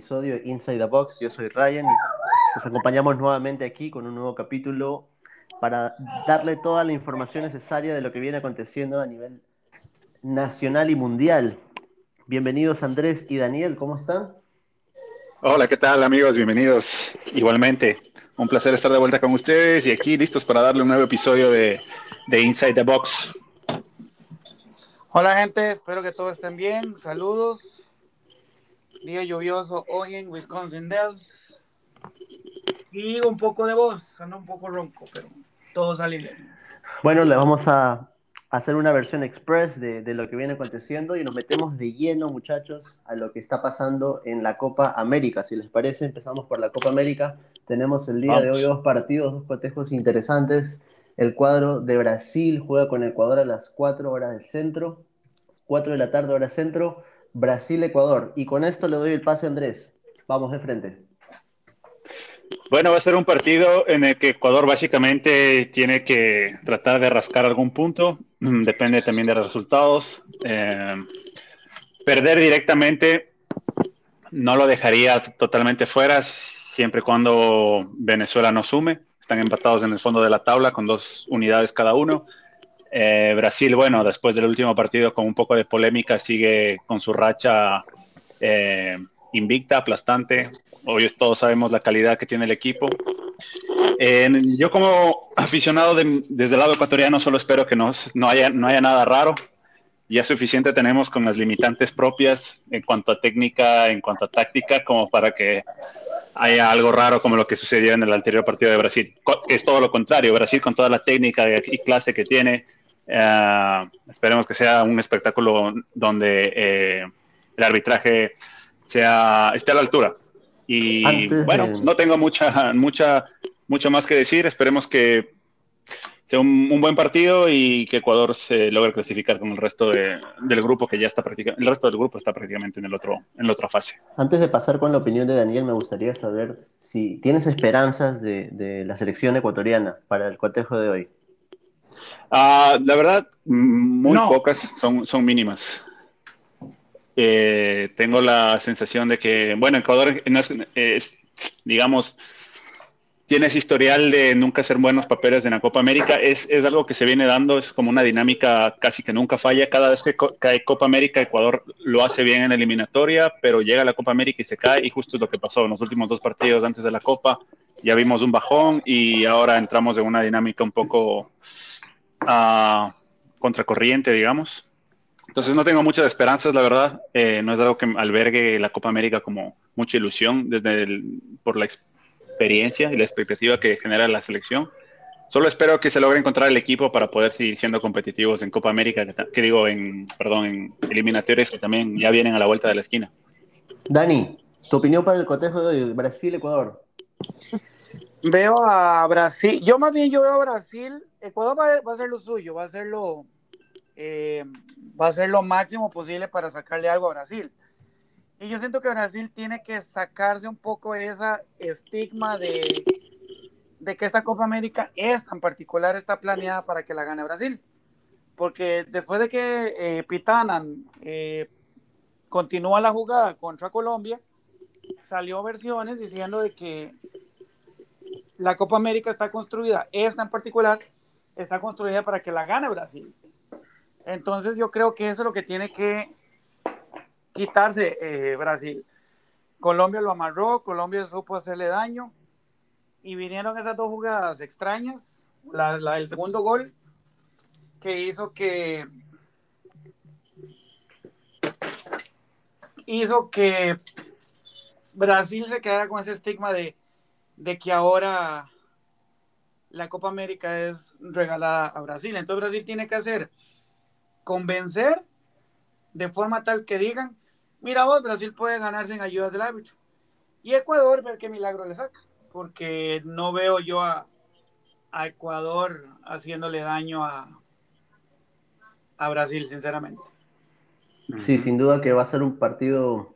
episodio de Inside the Box. Yo soy Ryan y nos acompañamos nuevamente aquí con un nuevo capítulo para darle toda la información necesaria de lo que viene aconteciendo a nivel nacional y mundial. Bienvenidos Andrés y Daniel, ¿cómo están? Hola, ¿qué tal amigos? Bienvenidos igualmente. Un placer estar de vuelta con ustedes y aquí listos para darle un nuevo episodio de, de Inside the Box. Hola gente, espero que todos estén bien. Saludos. Día lluvioso hoy en Wisconsin Dells. Y un poco de voz, anda un poco ronco, pero todo sale bien. Bueno, le vamos a hacer una versión express de, de, lo que viene aconteciendo y nos metemos de lleno, muchachos, a lo que está pasando en la Copa América. Si les parece, empezamos por la Copa América. Tenemos el día vamos. de hoy dos partidos, dos cotejos interesantes. El cuadro de Brasil juega con Ecuador a las 4 horas del centro, 4 de la tarde hora centro, Brasil-Ecuador. Y con esto le doy el pase a Andrés. Vamos de frente. Bueno, va a ser un partido en el que Ecuador básicamente tiene que tratar de rascar algún punto. Depende también de los resultados. Eh, perder directamente no lo dejaría totalmente fuera siempre y cuando Venezuela no sume están empatados en el fondo de la tabla con dos unidades cada uno. Eh, Brasil, bueno, después del último partido con un poco de polémica, sigue con su racha eh, invicta, aplastante. Hoy todos sabemos la calidad que tiene el equipo. Yo como aficionado de, desde el lado ecuatoriano solo espero que no, no, haya, no haya nada raro. Ya suficiente tenemos con las limitantes propias en cuanto a técnica, en cuanto a táctica, como para que haya algo raro como lo que sucedió en el anterior partido de Brasil. Es todo lo contrario, Brasil con toda la técnica y clase que tiene, uh, esperemos que sea un espectáculo donde eh, el arbitraje sea, esté a la altura. Y Antes bueno, de... no tengo mucha, mucha, mucho más que decir, esperemos que sea un, un, buen partido y que Ecuador se logre clasificar con el resto de, del grupo que ya está prácticamente, el resto del grupo está prácticamente en el otro, en la otra fase. Antes de pasar con la opinión de Daniel, me gustaría saber si tienes esperanzas de, de la selección ecuatoriana para el cotejo de hoy. Uh, la verdad, muy no. pocas, son, son mínimas. Eh, tengo la sensación de que, bueno, Ecuador es, digamos, tienes historial de nunca hacer buenos papeles en la Copa América, es, es, algo que se viene dando, es como una dinámica casi que nunca falla. Cada vez que cae Copa América, Ecuador lo hace bien en la eliminatoria, pero llega a la Copa América y se cae, y justo es lo que pasó en los últimos dos partidos antes de la Copa. Ya vimos un bajón y ahora entramos en una dinámica un poco uh, contracorriente, digamos. Entonces no tengo muchas esperanzas, la verdad. Eh, no es algo que albergue la Copa América como mucha ilusión desde por la experiencia y la expectativa que genera la selección. Solo espero que se logre encontrar el equipo para poder seguir siendo competitivos en Copa América, que, que digo, en, perdón, en eliminatorias que también ya vienen a la vuelta de la esquina. Dani, tu opinión para el cotejo de Brasil-Ecuador. Veo a Brasil, yo más bien yo veo a Brasil, Ecuador va, va a hacer lo suyo, va a hacer lo, eh, va a hacer lo máximo posible para sacarle algo a Brasil. Y yo siento que Brasil tiene que sacarse un poco esa estigma de, de que esta Copa América es tan particular, está planeada para que la gane Brasil. Porque después de que eh, Pitanan eh, continúa la jugada contra Colombia, salió versiones diciendo de que la Copa América está construida, esta en particular, está construida para que la gane Brasil. Entonces yo creo que eso es lo que tiene que quitarse eh, Brasil. Colombia lo amarró, Colombia supo hacerle daño y vinieron esas dos jugadas extrañas, la, la segundo gol que hizo que hizo que Brasil se quedara con ese estigma de, de que ahora la Copa América es regalada a Brasil. Entonces Brasil tiene que hacer convencer de forma tal que digan, mira vos, Brasil puede ganarse en ayuda del árbitro. Y Ecuador, ver qué milagro le saca, porque no veo yo a, a Ecuador haciéndole daño a, a Brasil, sinceramente. Sí, sin duda que va a ser un partido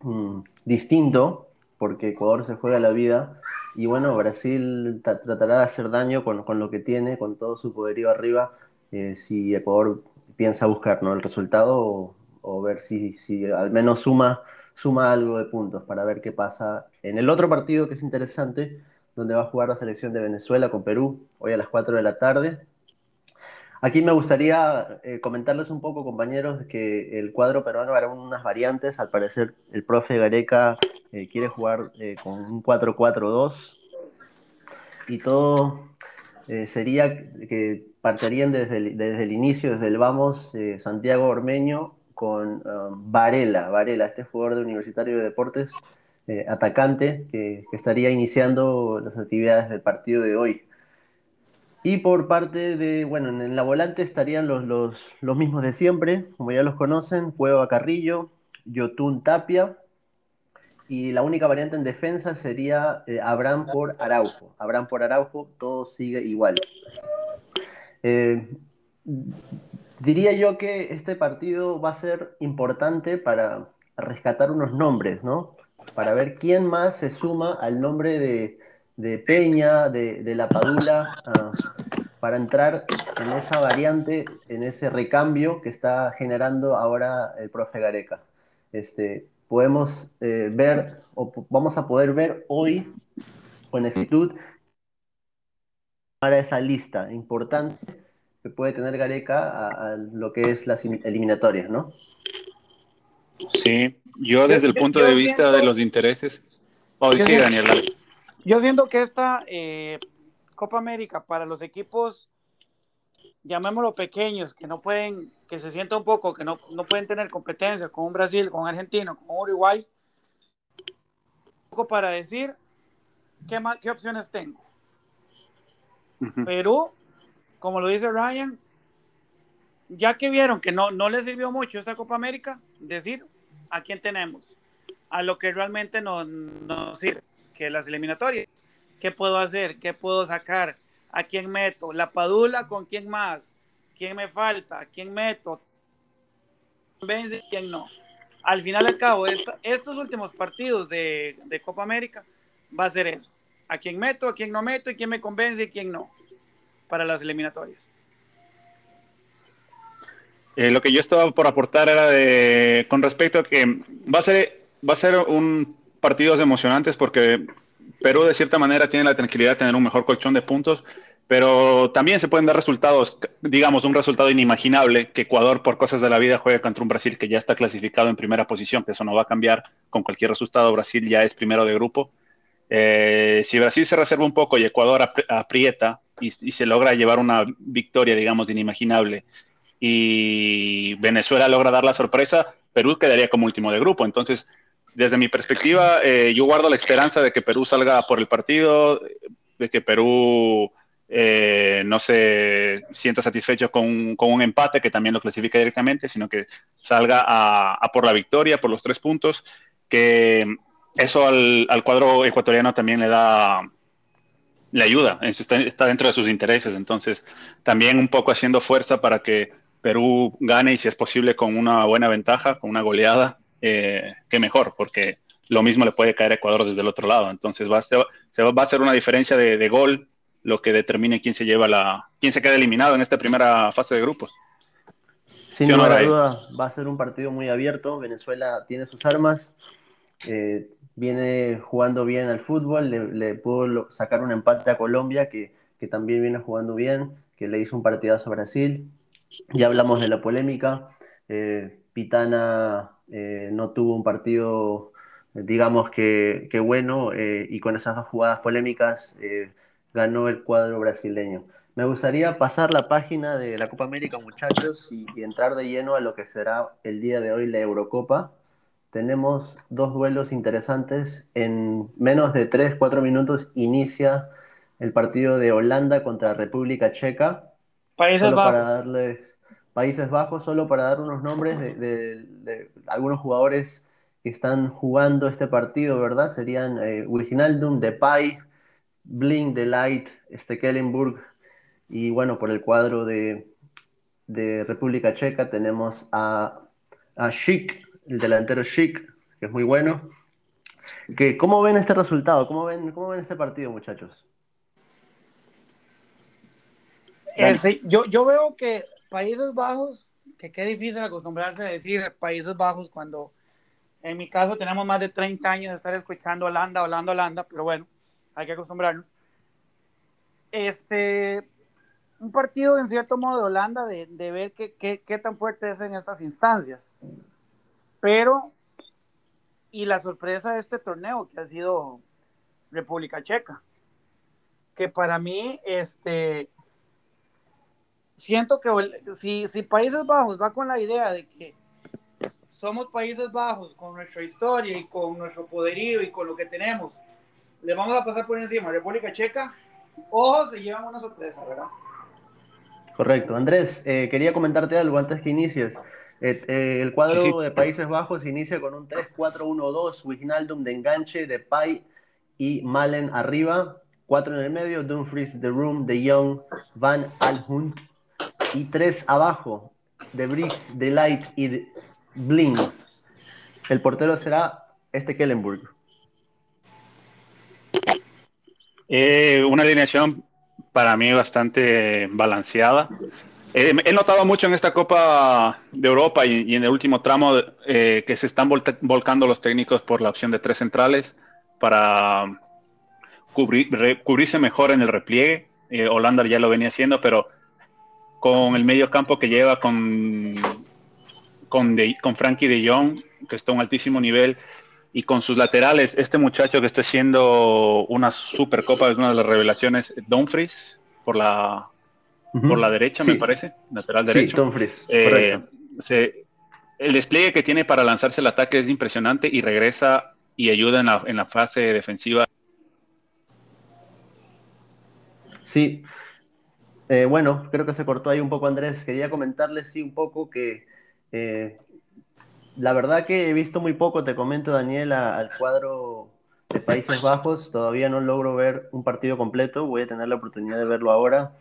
mmm, distinto, porque Ecuador se juega la vida. Y bueno, Brasil tratará de hacer daño con, con, lo que tiene, con todo su poderío arriba. Eh, si Ecuador piensa buscar ¿no? el resultado o, ver si, si, al menos suma suma algo de puntos para ver qué pasa en el otro partido que es interesante, donde va a jugar la selección de Venezuela con Perú, hoy a las 4 de la tarde. Aquí me gustaría eh, comentarles un poco, compañeros, que el cuadro peruano hará unas variantes. Al parecer, el profe Gareca eh, quiere jugar eh, con un 4-4-2 y todo sería que partirían desde el, desde el, inicio, desde el vamos, Santiago Ormeño con um, Varela, Varela, este jugador de Universitario de Deportes, atacante, que, que estaría iniciando las actividades del partido de hoy. Y por parte de, bueno, en la volante estarían los, los, mismos de siempre, como ya los conocen, Cueva Carrillo, Yotun Tapia, y la única variante en defensa sería eh, Abraham por Araujo. Abraham por Araujo, todo sigue igual. Eh, diría yo que este partido va a ser importante para rescatar unos nombres, ¿no? Para ver quién más se suma al nombre de, de Peña, de, La Padula, ah, para entrar en esa variante, en ese recambio que está generando ahora el profe Gareca. Este, podemos eh, ver, o vamos a poder ver hoy con exactitud para esa lista importante que puede tener Gareca a, lo que es las eliminatorias, ¿no? Sí, yo desde el punto de vista de los intereses. Oh, sí, Daniel. Yo siento que esta eh, Copa América para los equipos, llamémoslo pequeños, que no pueden, que se sienta un poco, que no, pueden tener competencia con un Brasil, con un argentino, con un Uruguay, un poco para decir qué, qué opciones tengo. Perú, como lo dice Ryan, ya que vieron que no, no les sirvió mucho esta Copa América, decir a quién tenemos, a lo que realmente nos no sirve que las eliminatorias. ¿Qué puedo hacer? ¿Qué puedo sacar? ¿A quién meto? ¿La Padula con quién más? ¿Quién me falta? ¿Quién meto? ¿Vence? ¿Quién no? Al final al cabo, estos últimos partidos de, Copa América va a ser eso. ¿A quién meto? ¿A quién no meto? ¿Y quién me convence? ¿Y quién no? Para las eliminatorias. Eh, lo que yo estaba por aportar era de con respecto a que va a ser va a ser un partidos emocionantes porque Perú de cierta manera tiene la tranquilidad de tener un mejor colchón de puntos, pero también se pueden dar resultados, digamos, un resultado inimaginable, que Ecuador por cosas de la vida juegue contra un Brasil que ya está clasificado en primera posición, que eso no va a cambiar con cualquier resultado, Brasil ya es primero de grupo. Eh, si Brasil se reserva un poco y Ecuador aprieta y, y se logra llevar una victoria, digamos, inimaginable, y Venezuela logra dar la sorpresa, Perú quedaría como último de grupo. Entonces, desde mi perspectiva, eh, yo guardo la esperanza de que Perú salga por el partido, de que Perú eh, no se sienta satisfecho con, un empate que también lo clasifica directamente, sino que salga a, por la victoria, por los tres puntos, que eso al, cuadro ecuatoriano también le da, le ayuda, está, está dentro de sus intereses, entonces también un poco haciendo fuerza para que Perú gane y si es posible con una buena ventaja, con una goleada, eh, que mejor, porque lo mismo le puede caer a Ecuador desde el otro lado. Entonces va a ser, se va, a ser una diferencia de, gol lo que determine quién se lleva la, quién se queda eliminado en esta primera fase de grupos. Sin duda, va a ser un partido muy abierto. Venezuela tiene sus armas, eh, viene jugando bien al fútbol, le, pudo sacar un empate a Colombia que, que, también viene jugando bien, que le hizo un partidazo a Brasil. Ya hablamos de la polémica. Eh, Pitana eh, no tuvo un partido, digamos que, bueno, eh, y con esas dos jugadas polémicas eh, ganó el cuadro brasileño. Me gustaría pasar la página de la Copa América, muchachos, y, entrar de lleno a lo que será el día de hoy la Eurocopa. Tenemos dos duelos interesantes. En menos de 3, 4 minutos inicia el partido de Holanda contra República Checa. Países Bajos. Para darles Países Bajos, solo para dar unos nombres de, algunos jugadores que están jugando este partido, ¿verdad? Serían eh, Wijnaldum, Depay, Blink, Delight, Stekelenburg y bueno, por el cuadro de, República Checa tenemos a, a Schick, el delantero Schick, que es muy bueno. Que, ¿Cómo ven este resultado? ¿Cómo ven, cómo ven este partido, muchachos? Este, yo, yo veo que Países Bajos, que qué difícil acostumbrarse a decir Países Bajos cuando En mi caso tenemos más de 30 años de estar escuchando Holanda, Holanda, Holanda, pero bueno, hay que acostumbrarnos. Este, un partido en cierto modo de Holanda de, de ver qué, qué, qué, tan fuerte es en estas instancias. Pero, y la sorpresa de este torneo que ha sido República Checa, que para mí, este, siento que si, si Países Bajos va con la idea de que somos Países Bajos con nuestra historia y con nuestro poderío y con lo que tenemos, le vamos a pasar por encima a República Checa, ojo, se llevan una sorpresa, ¿verdad? Correcto. Andrés, eh, quería comentarte algo antes que inicies. Eh, eh, el cuadro sí, sí. de Países Bajos inicia con un 3-4-1-2, Wijnaldum de enganche, de Pai y Malen arriba, cuatro en el medio, Dumfries, The Room, De Young, Van Alhunt y tres abajo, De Brick, De Light y de Bling. El portero será este Kellenburg. Eh, una alineación para mí bastante balanceada. Eh, he notado mucho en esta Copa de Europa y, en el último tramo eh, que se están vol volcando los técnicos por la opción de tres centrales para cubrir, cubrirse mejor en el repliegue. Holanda ya lo venía haciendo, pero con el medio campo que lleva con, con, de, con Frankie de Jong, que está a un altísimo nivel, y con sus laterales, este muchacho que está haciendo una super copa, es una de las revelaciones, Dumfries, por la, uh -huh. por la derecha, sí. me parece, lateral derecho. Sí, Dumfries, eh, se, el despliegue que tiene para lanzarse el ataque es impresionante y regresa y ayuda en la, en la fase defensiva. Sí, eh, bueno, creo que se cortó ahí un poco Andrés. Quería comentarles, sí, un poco que eh, la verdad que he visto muy poco, te comento Daniel, al cuadro de Países Bajos. Todavía no logro ver un partido completo, voy a tener la oportunidad de verlo ahora.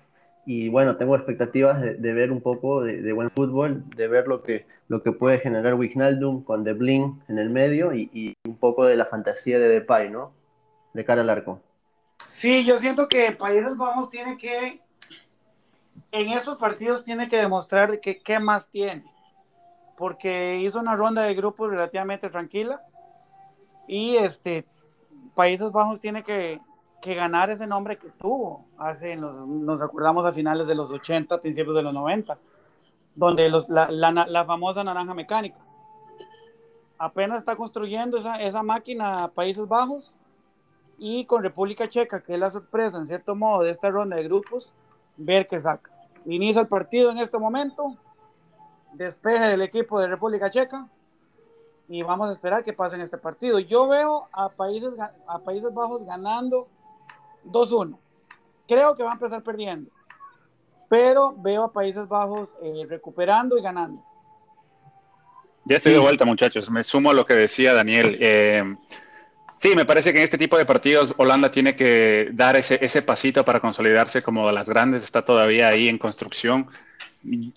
Y bueno, tengo expectativas de, ver un poco de, buen fútbol, de ver lo que, lo que puede generar Wijnaldum con De Bling en el medio y, y, un poco de la fantasía de Depay, ¿no? De cara al arco. Sí, yo siento que Países Bajos tiene que, en estos partidos tiene que demostrar qué más tiene porque hizo una ronda de grupos relativamente tranquila y este Países Bajos tiene que, ganar ese nombre que tuvo hace los, nos acordamos a finales de los 80 principios de los 90 donde la, famosa naranja mecánica. Apenas está construyendo esa, máquina Países Bajos y con República Checa que es la sorpresa en cierto modo de esta ronda de grupos ver qué saca inicia el partido en este momento despeje del equipo de República Checa y vamos a esperar que pase en este partido. Yo veo a Países, a Países Bajos ganando 2-1. Creo que va a empezar perdiendo, pero veo a Países Bajos eh, recuperando y ganando. Ya estoy de vuelta, muchachos. Me sumo a lo que decía Daniel. Eh, sí, me parece que en este tipo de partidos Holanda tiene que dar ese, ese pasito para consolidarse como de las grandes. Está todavía ahí en construcción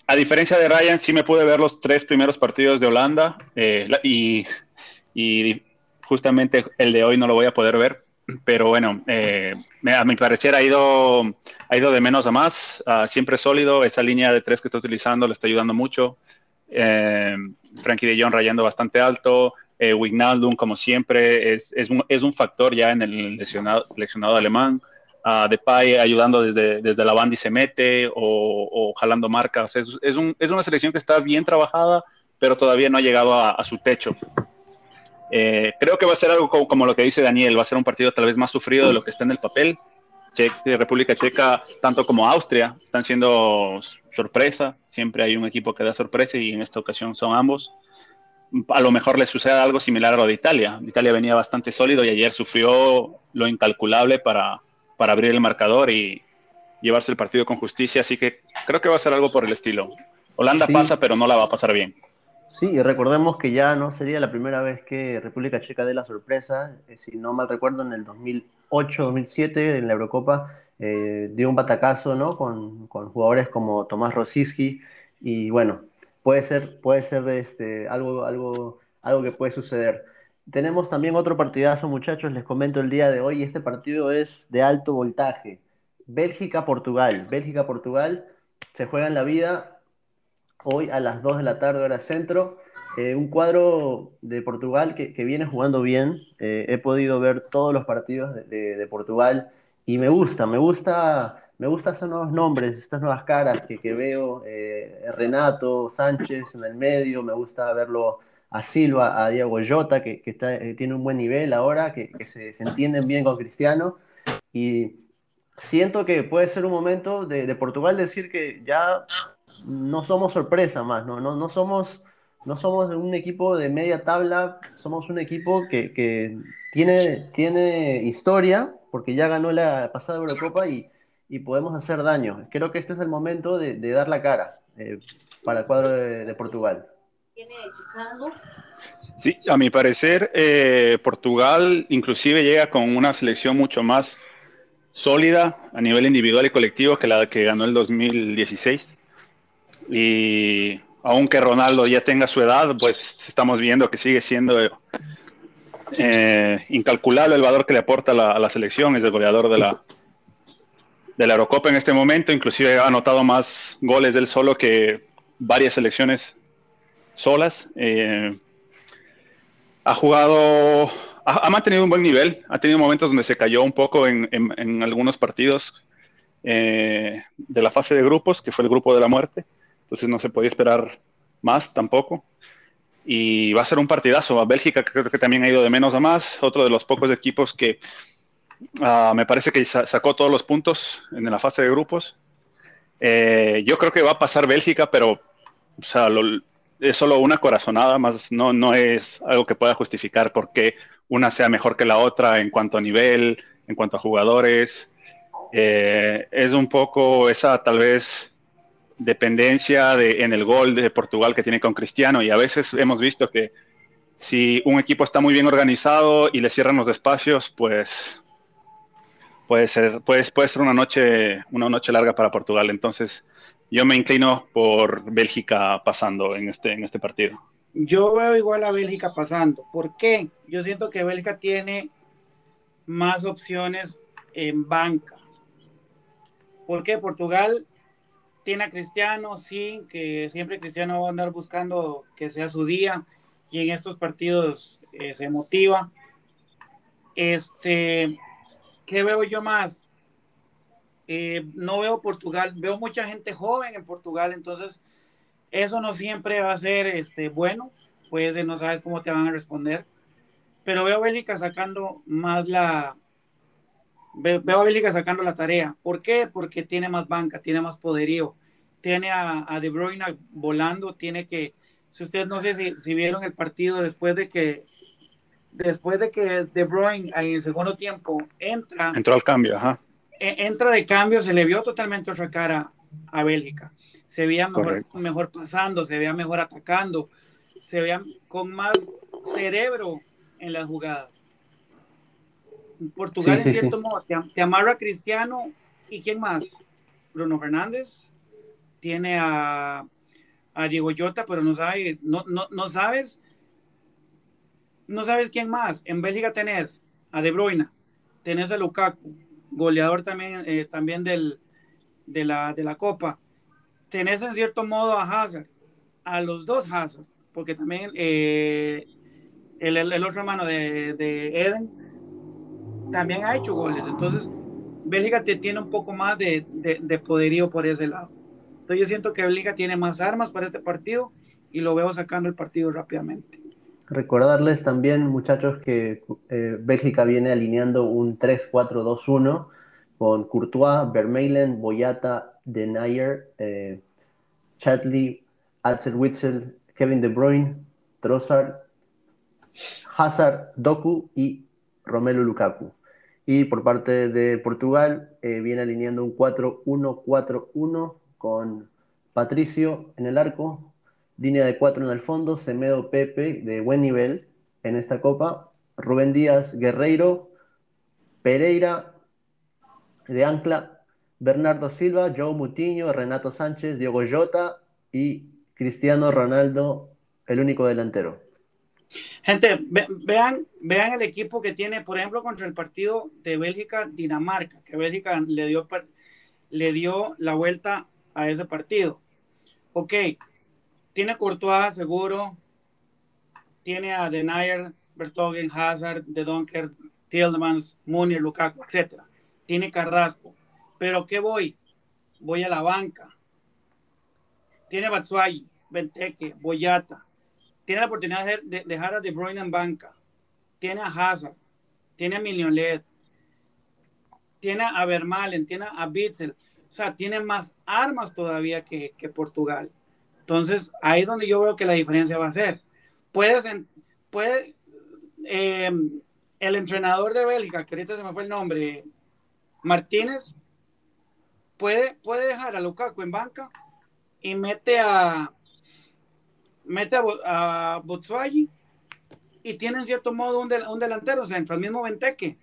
a diferencia de Ryan, sí me pude ver los tres primeros partidos de Holanda eh, y, y, justamente el de hoy no lo voy a poder ver, pero bueno, eh, a mi parecer ha ido, ha ido de menos a más, uh, siempre sólido, esa línea de tres que está utilizando le está ayudando mucho. Eh, Frankie de Jong rayando bastante alto, eh, Wignaldum como siempre es, es, un, factor ya en el seleccionado, alemán uh, Depay ayudando desde, desde la banda y se mete, o, jalando marcas. Es, es, un, es, una selección que está bien trabajada, pero todavía no ha llegado a, su techo. Eh, creo que va a ser algo como, como, lo que dice Daniel, va a ser un partido tal vez más sufrido de lo que está en el papel. Che República Checa, tanto como Austria, están siendo sorpresa. Siempre hay un equipo que da sorpresa y en esta ocasión son ambos. A lo mejor le sucede algo similar a lo de Italia. Italia venía bastante sólido y ayer sufrió lo incalculable para, para abrir el marcador y llevarse el partido con justicia. Así que creo que va a ser algo por el estilo. Holanda sí. pasa, pero no la va a pasar bien. Sí, y recordemos que ya no sería la primera vez que República Checa dé la sorpresa. Eh, si no mal recuerdo, en el 2008-2007, en la Eurocopa, eh, dio un batacazo ¿no? con, con, jugadores como Tomás Rosiski. Y bueno, puede ser, puede ser este, algo, algo, algo que puede suceder. Tenemos también otro partidazo, muchachos, les comento el día de hoy. Este partido es de alto voltaje. Bélgica-Portugal. Bélgica-Portugal se juega en la vida hoy a las 2 de la tarde, hora centro. Eh, un cuadro de Portugal que, viene jugando bien. Eh, he podido ver todos los partidos de, Portugal y me gusta, me gusta, me gustan estos nuevos nombres, estas nuevas caras que, veo. Eh, Renato Sánchez en el medio, me gusta verlo a Silva, a Diego Jota, que, tiene un buen nivel ahora, que, se, se, entienden bien con Cristiano. Y siento que puede ser un momento de, de Portugal decir que ya no somos sorpresa más, no, no, no somos no somos un equipo de media tabla, somos un equipo que, tiene, tiene historia, porque ya ganó la pasada Eurocopa y, podemos hacer daño. Creo que este es el momento de, dar la cara eh, para el cuadro de, Portugal. Sí, a mi parecer, eh, Portugal inclusive llega con una selección mucho más sólida a nivel individual y colectivo que la que ganó el 2016. Y aunque Ronaldo ya tenga su edad, pues estamos viendo que sigue siendo eh, incalculable el valor que le aporta a la selección, es el goleador de la, de la Eurocopa en este momento, inclusive ha anotado más goles del solo que varias selecciones solas. Eh, ha jugado, ha, mantenido un buen nivel, ha tenido momentos donde se cayó un poco en, algunos partidos eh, de la fase de grupos, que fue el grupo de la muerte entonces no se podía esperar más tampoco. Y va a ser un partidazo. A Bélgica creo que también ha ido de menos a más, otro de los pocos equipos que ah, me parece que sacó todos los puntos en la fase de grupos. Eh, yo creo que va a pasar Bélgica, pero es solo una corazonada, más no, no es algo que pueda justificar porque una sea mejor que la otra en cuanto a nivel, en cuanto a jugadores. Eh, es un poco esa tal vez dependencia de, en el gol de Portugal que tiene con Cristiano y a veces hemos visto que si un equipo está muy bien organizado y le cierran los espacios, pues puede ser, puede, puede ser una noche, una noche larga para Portugal. Entonces, yo me inclino por Bélgica pasando en este, en este partido. Yo veo igual a Bélgica pasando. ¿Por qué? Yo siento que Bélgica tiene más opciones en banca. ¿Por qué? Portugal tiene a Cristiano, sí, que siempre Cristiano va a andar buscando que sea su día y en estos partidos eh, se motiva. Este, ¿qué veo yo más? Eh, no veo Portugal, veo mucha gente joven en Portugal, entonces eso no siempre va a ser este, bueno, pues no sabes cómo te van a responder, pero veo a Bélgica sacando más la, veo a Bélgica sacando la tarea. ¿Por qué? Porque tiene más banca, tiene más poderío, tiene a, De Bruyne volando, tiene que, si ustedes no sé si, si, vieron el partido después de que después de que De Bruyne en el segundo tiempo entra. Entró al cambio, ajá. E, entra de cambio, se le vio totalmente otra cara a Bélgica. Se veía mejor, mejor pasando, se veía mejor atacando, se veía con más cerebro en las jugadas. Portugal, en cierto modo, te, amarra a Cristiano y quién más? Bruno Fernández, tiene a, a Diego Jota, pero no, sabe, no, no, no, sabes no sabes quién más. En Bélgica tenés a De Bruyne, tenés a Lukaku, goleador también, eh, también del, de, la, de la Copa. Tenés en cierto modo a Hazard, a los dos Hazard, porque también eh, el, el, otro hermano de, de Eden también ha hecho goles. Entonces, Bélgica te tiene un poco más de, de, poderío por ese lado. Entonces, yo siento que Bélgica tiene más armas para este partido y lo veo sacando el partido rápidamente. Recordarles también, muchachos, que eh, Bélgica viene alineando un 3-4-2-1 con Courtois, Vermeulen, Boyata, Denayer, eh, Chatley, Axel Witzel, Kevin De Bruyne, Trossard, Hazard, Doku y Romelu Lukaku. Y por parte de Portugal eh, viene alineando un 4-1-4-1 con Patricio en el arco, línea de 4 en el fondo, Semedo Pepe de buen nivel en esta copa, Rubén Díaz Guerreiro, Pereira de Ancla, Bernardo Silva, Joe Mutiño, Renato Sánchez, Diego Jota y Cristiano Ronaldo, el único delantero. Gente, vean, vean el equipo que tiene, por ejemplo, contra el partido de Bélgica-Dinamarca, que Bélgica le dio, le dio la vuelta a ese partido. Ok, tiene Courtois seguro, tiene a Denayer, Bertogen, Hazard, De Donker, Tielemans, Munier, Lukaku, etc. Tiene Carrasco. Pero ¿qué voy? Voy a la banca. Tiene Batsuagi, Benteke, Boyata. Tiene la oportunidad de dejar a De Bruyne en banca. Tiene a Hazard. Tiene a Millionet. Tiene a Vermalen. Tiene a Bitzel. O sea, tiene más armas todavía que, que Portugal. Entonces, ahí es donde yo veo que la diferencia va a ser. Puedes, puede, eh, el entrenador de Bélgica, que ahorita se me fue el nombre, Martínez, puede, puede dejar a Lukaku en banca y mete a mete a, a y tiene en cierto modo un, un delantero centro, el mismo Venteque.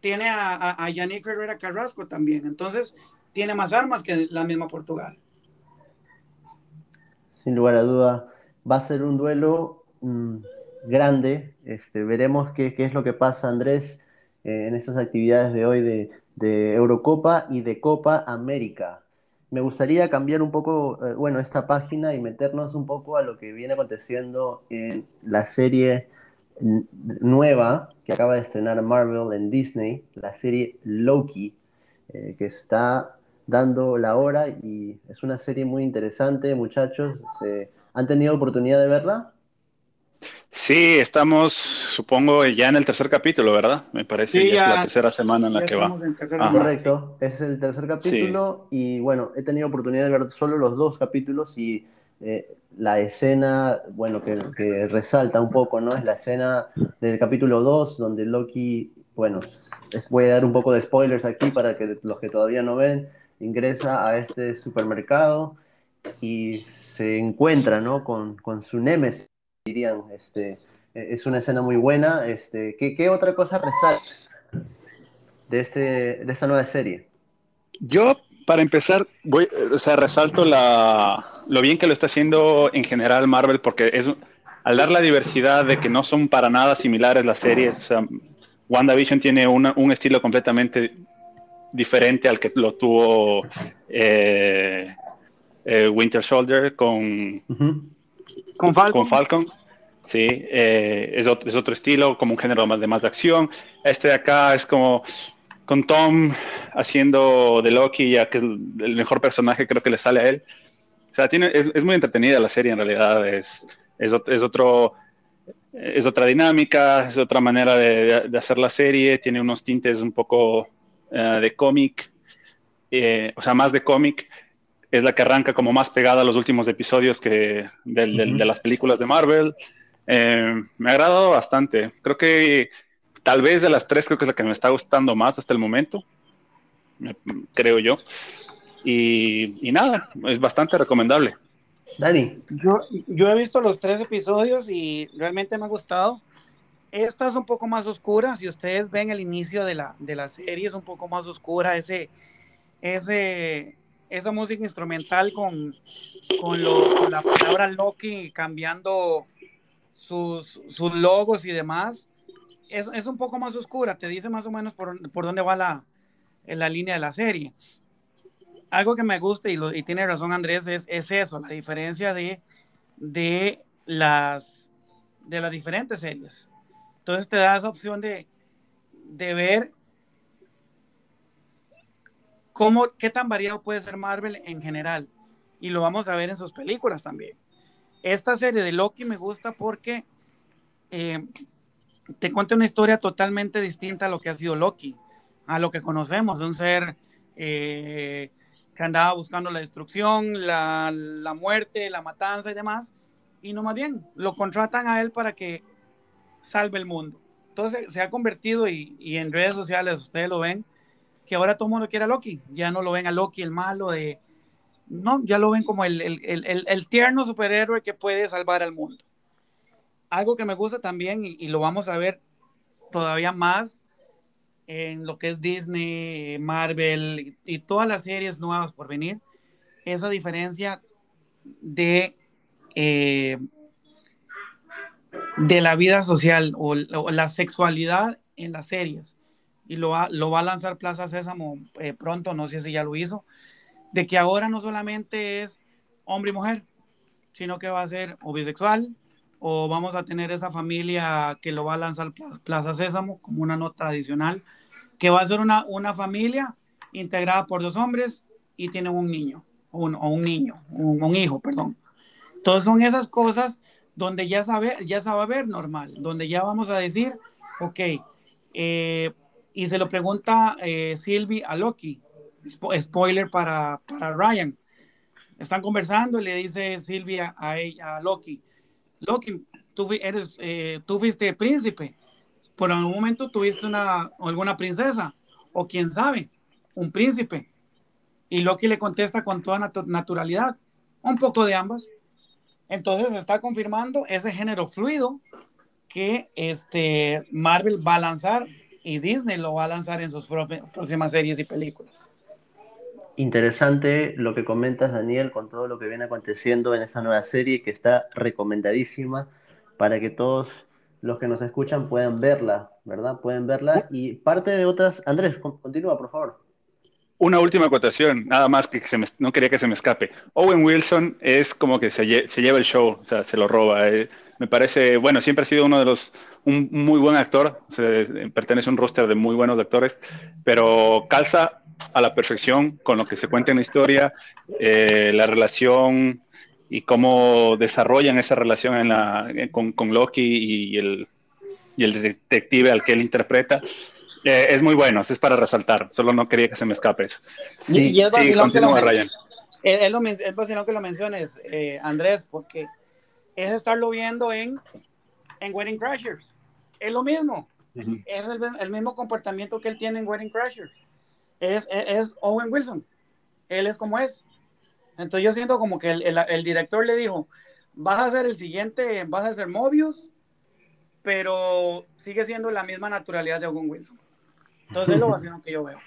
Tiene a, a, a Yannick Ferreira Carrasco también. Entonces, tiene más armas que la misma Portugal sin lugar a duda, va a ser un duelo mm, grande. Este, veremos qué, es lo que pasa, Andrés, eh, en estas actividades de hoy de, Eurocopa y de Copa América. Me gustaría cambiar un poco, eh, bueno, esta página y meternos un poco a lo que viene aconteciendo en la serie nueva que acaba de estrenar Marvel en Disney, la serie Loki, eh, que está dando la hora y es una serie muy interesante, muchachos. ¿Han tenido oportunidad de verla? Sí, estamos, supongo, ya en el tercer capítulo, ¿verdad? Me parece que ya, es la tercera semana en la que va. Correcto, es el tercer capítulo y bueno, he tenido oportunidad de ver solo los dos capítulos y eh, la escena, bueno, que, que, resalta un poco, ¿no? Es la escena del capítulo 2 donde Loki, bueno, voy a dar un poco de spoilers aquí para que los que todavía no ven, ingresa a este supermercado y se encuentra ¿no? con, con su némesis, dirían. Este, es una escena muy buena. Este, ¿qué, qué otra cosa resalta de, este, de esta nueva serie? Yo, para empezar, voy, o sea, resalto la, lo bien que lo está haciendo en general Marvel, porque es, al dar la diversidad de que no son para nada similares las series, o sea, WandaVision tiene un estilo completamente diferente al que lo tuvo eh, eh, Winter Soldier con, con Falcon. Falcon. Sí, eh, es, otro, es, otro, estilo, como un género más de más de acción. Este de acá es como con Tom haciendo de Loki, ya que es el mejor personaje creo que le sale a él. O sea, tiene, es, es muy entretenida la serie en realidad, es, es, es, otro, es otra dinámica, es otra manera de, de, hacer la serie, tiene unos tintes un poco eh, de cómic, eh, o sea, más de cómic, es la que arranca como más pegada a los últimos episodios que de, las películas de Marvel. Eh, me ha agradado bastante. Creo que tal vez de las tres, creo que es la que me está gustando más hasta el momento, creo yo. Y, nada, es bastante recomendable. Dani. Yo, yo he visto los tres episodios y realmente me ha gustado. Esta es un poco más oscura. Si ustedes ven el inicio de la, de la serie, es un poco más oscura. Ese, ese, esa música instrumental con, con, la palabra Loki cambiando sus, sus logos y demás. Es, es, un poco más oscura. Te dice más o menos por, por dónde va la, la línea de la serie. Algo que me gusta y, lo, y tiene razón Andrés es, es eso, la diferencia de, de, las, de las diferentes series. Entonces te da esa opción de, ver cómo, qué tan variado puede ser Marvel en general. Y lo vamos a ver en sus películas también. Esta serie de Loki me gusta porque eh, te cuenta una historia totalmente distinta a lo que ha sido Loki, a lo que conocemos, un ser eh, que andaba buscando la destrucción, la, la, muerte, la matanza y demás. Y no más bien, lo contratan a él para que salve el mundo. Entonces se ha convertido y, en redes sociales ustedes lo ven, que ahora todo el mundo quiere a Loki. Ya no lo ven a Loki el malo de... No, ya lo ven como el, el, tierno superhéroe que puede salvar al mundo. Algo que me gusta también y, lo vamos a ver todavía más en lo que es Disney, Marvel y, todas las series nuevas por venir, esa diferencia de eh, de la vida social o, la sexualidad en las series. Y lo va, lo va a lanzar Plaza Sésamo eh, pronto, no sé si ya lo hizo, de que ahora no solamente es hombre y mujer, sino que va a ser o bisexual, o vamos a tener esa familia que lo va a lanzar Plaza Sésamo como una nota adicional, que va a ser una, una familia integrada por dos hombres y tienen un niño, o un niño, un, un, hijo, perdón. Entonces son esas cosas donde ya sabe, ya sabe ver normal, donde ya vamos a decir, ok, eh, y se lo pregunta eh, Sylvie a Loki, spoiler para, para Ryan. Están conversando y le dice Silvia a, a Loki, Loki, tú, eres, eh, tú fuiste príncipe, por algún momento tuviste una, alguna princesa, o quién sabe, un príncipe. Y Loki le contesta con toda naturalidad, un poco de ambas. Entonces se está confirmando ese género fluido que este Marvel va a lanzar y Disney lo va a lanzar en sus próximas series y películas. Interesante lo que comentas, Daniel, con todo lo que viene aconteciendo en esa nueva serie que está recomendadísima para que todos los que nos escuchan puedan verla, ¿verdad? Pueden verla y parte de otras... Andrés, continúa, por favor. Una última acotación, nada más que no quería que se me escape. Owen Wilson es como que se, lleva el show, o sea, se lo roba. Eh. me parece, bueno, siempre ha sido uno de los, un muy buen actor, pertenece a un roster de muy buenos actores, pero calza a la perfección con lo que se cuenta en la historia, eh, la relación y cómo desarrollan esa relación con, Loki y el, y el detective al que él interpreta. Eh, es muy bueno, es para resaltar, solo no quería que se me escape eso. Sí, y es sí, continúa, Ryan. Es, lo, es que lo menciones, eh, Andrés, porque es estarlo viendo en, en Wedding Crashers. Es lo mismo. Es el, el, mismo comportamiento que él tiene en Wedding Crashers es, Owen Wilson. Él es como es. Entonces yo siento como que el, director le dijo, vas a hacer el siguiente, vas a hacer Mobius, pero sigue siendo la misma naturalidad de Owen Wilson. Entonces es lo vacío que yo veo.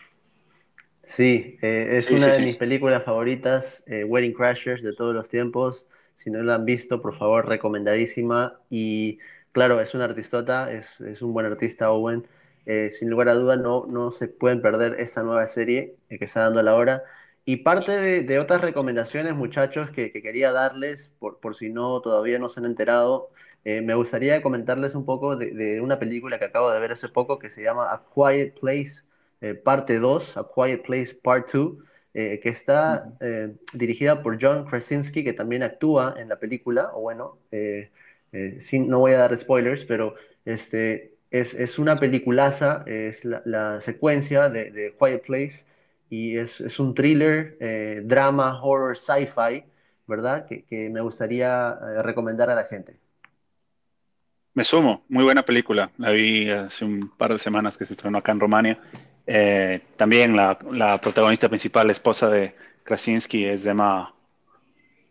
Sí, eh, es una de mis películas favoritas, eh, Wedding Crashers de todos los tiempos. Si no la han visto, por favor, recomendadísima. Y claro, es un artistota, es, es un buen artista, Owen. Eh, sin lugar a duda no, no se pueden perder esta nueva serie que está dando a la hora. Y parte de, otras recomendaciones, muchachos, que, quería darles, por, por, si no todavía no se han enterado, eh, me gustaría comentarles un poco de, una película que acabo de ver hace poco que se llama A Quiet Place, parte 2, A Quiet Place Part 2, que está dirigida por John Krasinski, que también actúa en la película, o bueno, sin, no voy a dar spoilers, pero este, es, es una peliculaza, es la, secuencia de, de, Quiet Place y es, es un thriller, eh, drama, horror, sci-fi, ¿verdad? Que, que, me gustaría eh, recomendar a la gente. Me sumo, muy buena película. La vi hace un par de semanas que se estrenó acá en Rumania. Eh, también la, la, protagonista principal, la esposa de Krasinski, es Emma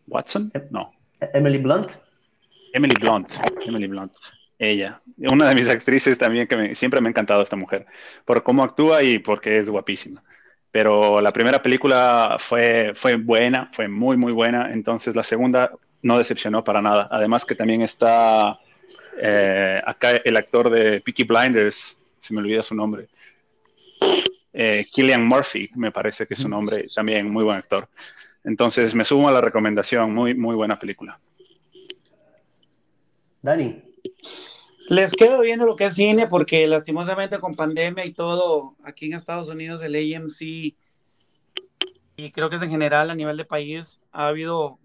Watson. No. Emily Blunt. Emily Blunt. Emily Blunt. Ella, una de mis actrices también que siempre me ha encantado esta mujer, por cómo actúa y porque es guapísima. Pero la primera película fue, fue buena, fue muy, muy buena, entonces la segunda no decepcionó para nada. Además que también está eh, acá el actor de Peaky Blinders, se me olvida su nombre, eh, Killian Murphy, me parece que es su nombre, también muy buen actor. Entonces me sumo a la recomendación, muy, muy buena película. Dani. Les quedo viendo lo que es cine porque lastimosamente con pandemia y todo, aquí en Estados Unidos el AMC y creo que es en general a nivel de país ha habido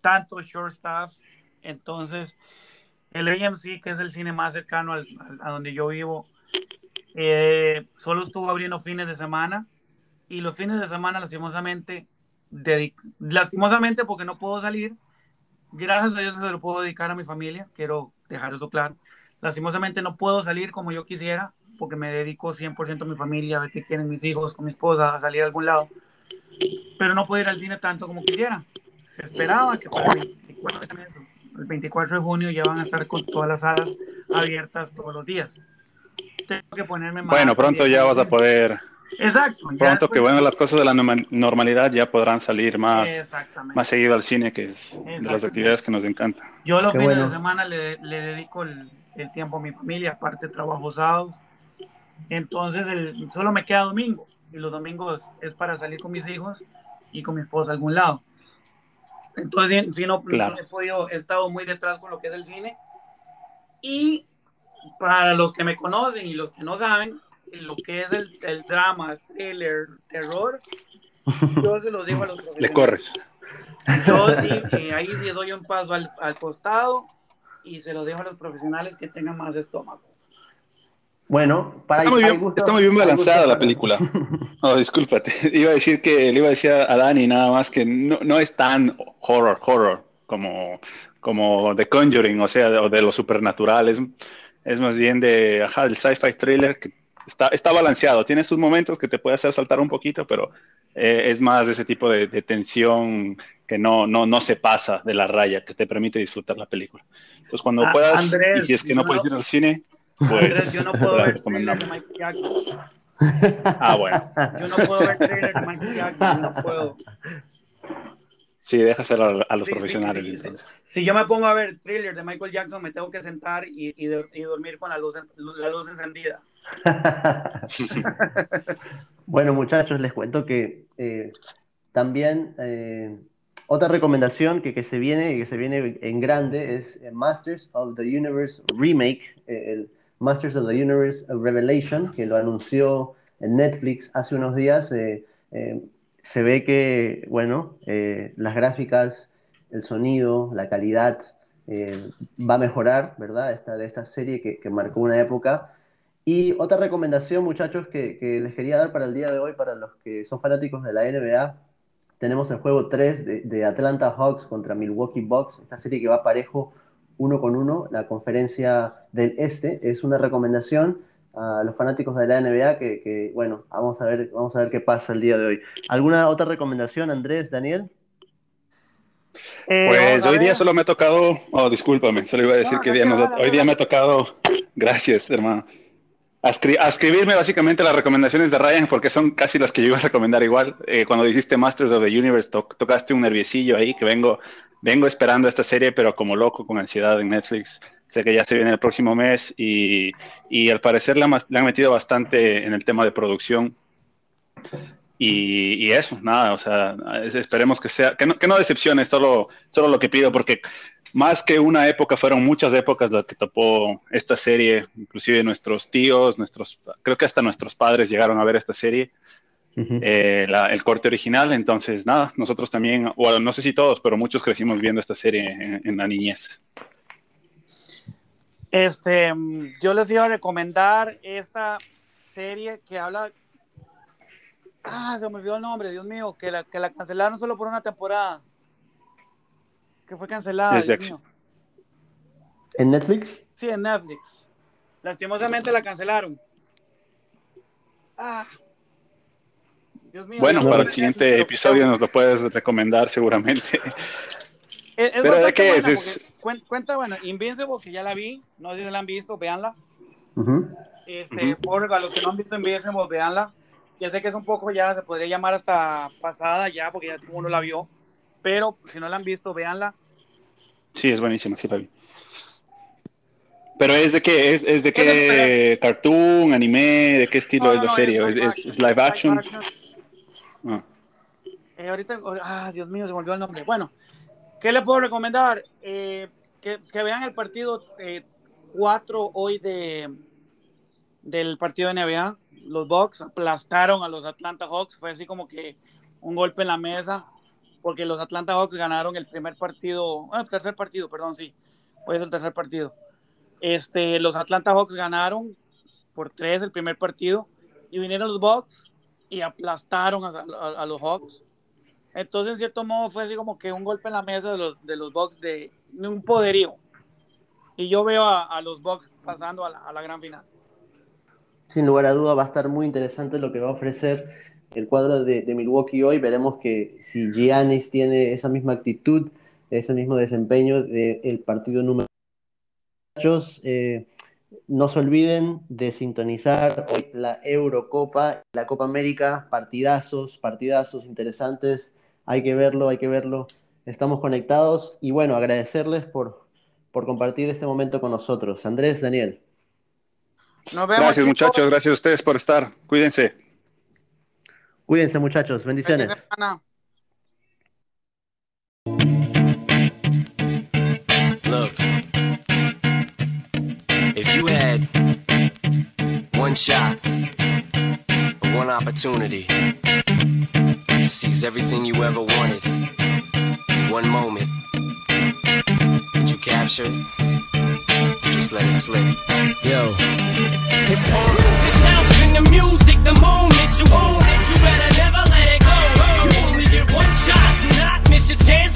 tanto short staff, entonces el AMC que es el cine más cercano a donde yo vivo eh, solo estuvo abriendo fines de semana y los fines de semana lastimosamente lastimosamente porque no puedo salir gracias a Dios se lo puedo dedicar a mi familia, quiero dejar eso claro. Lastimosamente no puedo salir como yo quisiera, porque me dedico 100% a mi familia, a ver qué quieren mis hijos, con mi esposa, a salir a algún lado. Pero no puedo ir al cine tanto como quisiera. Se esperaba que para el 24 de, junio ya van a estar con todas las salas abiertas todos los días. Tengo que ponerme más. Bueno, pronto ya vas a poder Exacto. Pronto que bueno las cosas de la normalidad ya podrán salir más, más seguido al cine, que es de las actividades que nos encantan. Yo los fines de semana le, le dedico el, el, tiempo a mi familia, aparte trabajo sábados. Entonces el, solo me queda domingo y los domingos es para salir con mis hijos y con mi esposa a algún lado. Entonces, sí, no, he podido, he estado muy detrás con lo que es el cine. Y para los que me conocen y los que no saben, lo que es el, el drama, thriller, terror, yo se los digo a los Le corres. Yo sí, eh, ahí sí doy un paso al, al, costado y se lo dejo a los profesionales que tengan más estómago. Bueno, para está, muy bien, está muy bien balanzada la película. No, discúlpate. Iba a decir que le iba a decir a Dani nada más que no, no es tan horror, horror como, como The Conjuring, o sea, o de lo supernatural. Es, es más bien de, ajá, del sci-fi thriller que está, está balanceado. Tiene sus momentos que te puede hacer saltar un poquito, pero eh, es más de ese tipo de, tensión que no, no, no se pasa de la raya, que te permite disfrutar la película. Entonces, cuando ah, puedas, y si es que no, puedes ir al cine, pues. Andrés, yo no puedo ver trailer de Michael Jackson. Ah, bueno. Yo no puedo ver trailer de Michael Jackson, no puedo. Sí, déjaselo a, a los profesionales. Sí, si yo me pongo a ver thriller de Michael Jackson, me tengo que sentar y, y, y dormir con la luz, la luz encendida. bueno, muchachos, les cuento que eh, también eh, otra recomendación que, que, se viene que se viene en grande es Masters of the Universe Remake, eh, el Masters of the Universe Revelation, que lo anunció en Netflix hace unos días. se ve que, bueno, las gráficas, el sonido, la calidad va a mejorar, ¿verdad? Esta, de esta serie que, que marcó una época. Y otra recomendación, muchachos, que, les quería dar para el día de hoy, para los que son fanáticos de la NBA, tenemos el juego 3 de, Atlanta Hawks contra Milwaukee Bucks, esta serie que va parejo uno con uno, la conferencia del Este, es una recomendación a los fanáticos de la NBA que, bueno, vamos a, ver, vamos a ver qué pasa el día de hoy. ¿Alguna otra recomendación, Andrés, Daniel? Eh, pues hoy día solo me ha tocado, oh, discúlpame, solo iba a decir que hoy día me ha tocado, gracias, hermano a, escribirme básicamente las recomendaciones de Ryan, porque son casi las que yo iba a recomendar igual. Eh, cuando dijiste Masters of the Universe, tocaste un nerviosillo ahí que vengo, vengo esperando esta serie, pero como loco, con ansiedad en Netflix. Sé que ya se viene el próximo mes y, y al parecer le, han metido bastante en el tema de producción. Y, y, eso, nada, o sea, esperemos que sea, que no, que no decepcione, solo, solo lo que pido, porque más que una época, fueron muchas épocas las que topó esta serie, inclusive nuestros tíos, nuestros, creo que hasta nuestros padres llegaron a ver esta serie, eh, el corte original, entonces nada, nosotros también, o no sé si todos, pero muchos crecimos viendo esta serie en, la niñez. Este, yo les iba a recomendar esta serie que habla, ah, se me olvidó el nombre, Dios mío, que la, que la cancelaron solo por una temporada que fue cancelada. ¿En Netflix? Sí, en Netflix. Lastimosamente la cancelaron. Ah. Dios mío, bueno, para el siguiente episodio nos lo puedes recomendar seguramente. Es, Pero de qué es, Cuenta, bueno, Invincible, que ya la vi, no sé si la han visto, véanla. este, por a los que no han visto Invincible, véanla. Ya sé que es un poco, ya se podría llamar hasta pasada ya, porque ya uno la vio pero si no la han visto, véanla. Sí, es buenísima, sí la vi. Pero es de qué, es, es de qué cartoon, anime, de qué estilo es la serie, es, live action. Ah. Eh, ahorita, ah, Dios mío, se volvió el nombre. Bueno, ¿qué le puedo recomendar? Eh, que, que, vean el partido 4 eh, hoy de del partido de NBA. Los Bucks aplastaron a los Atlanta Hawks, fue así como que un golpe en la mesa porque los Atlanta Hawks ganaron el primer partido, bueno, el tercer partido, perdón, sí, hoy es el tercer partido. Este, los Atlanta Hawks ganaron por tres el primer partido y vinieron los Bucks y aplastaron a, los Hawks. Entonces, en cierto modo, fue así como que un golpe en la mesa de los, de los Bucks de, un poderío. Y yo veo a, los Bucks pasando a la, a la gran final. Sin lugar a duda, va a estar muy interesante lo que va a ofrecer el cuadro de, Milwaukee hoy, veremos que si Giannis tiene esa misma actitud, ese mismo desempeño del partido número eh, no se olviden de sintonizar hoy la Eurocopa, la Copa América, partidazos, partidazos interesantes, hay que verlo, hay que verlo. Estamos conectados y bueno, agradecerles por, por compartir este momento con nosotros. Andrés, Daniel. Nos vemos. Gracias, chicos. muchachos. Gracias a ustedes por estar. Cuídense. Cuídense, muchachos. Bendiciones. Look, if you had one shot, one opportunity to seize everything you ever wanted in one moment that you captured. Just let it slip. Yo. His poems is his house in the music, the moment you own it, you better never let it go. You only get one shot, do not miss your chance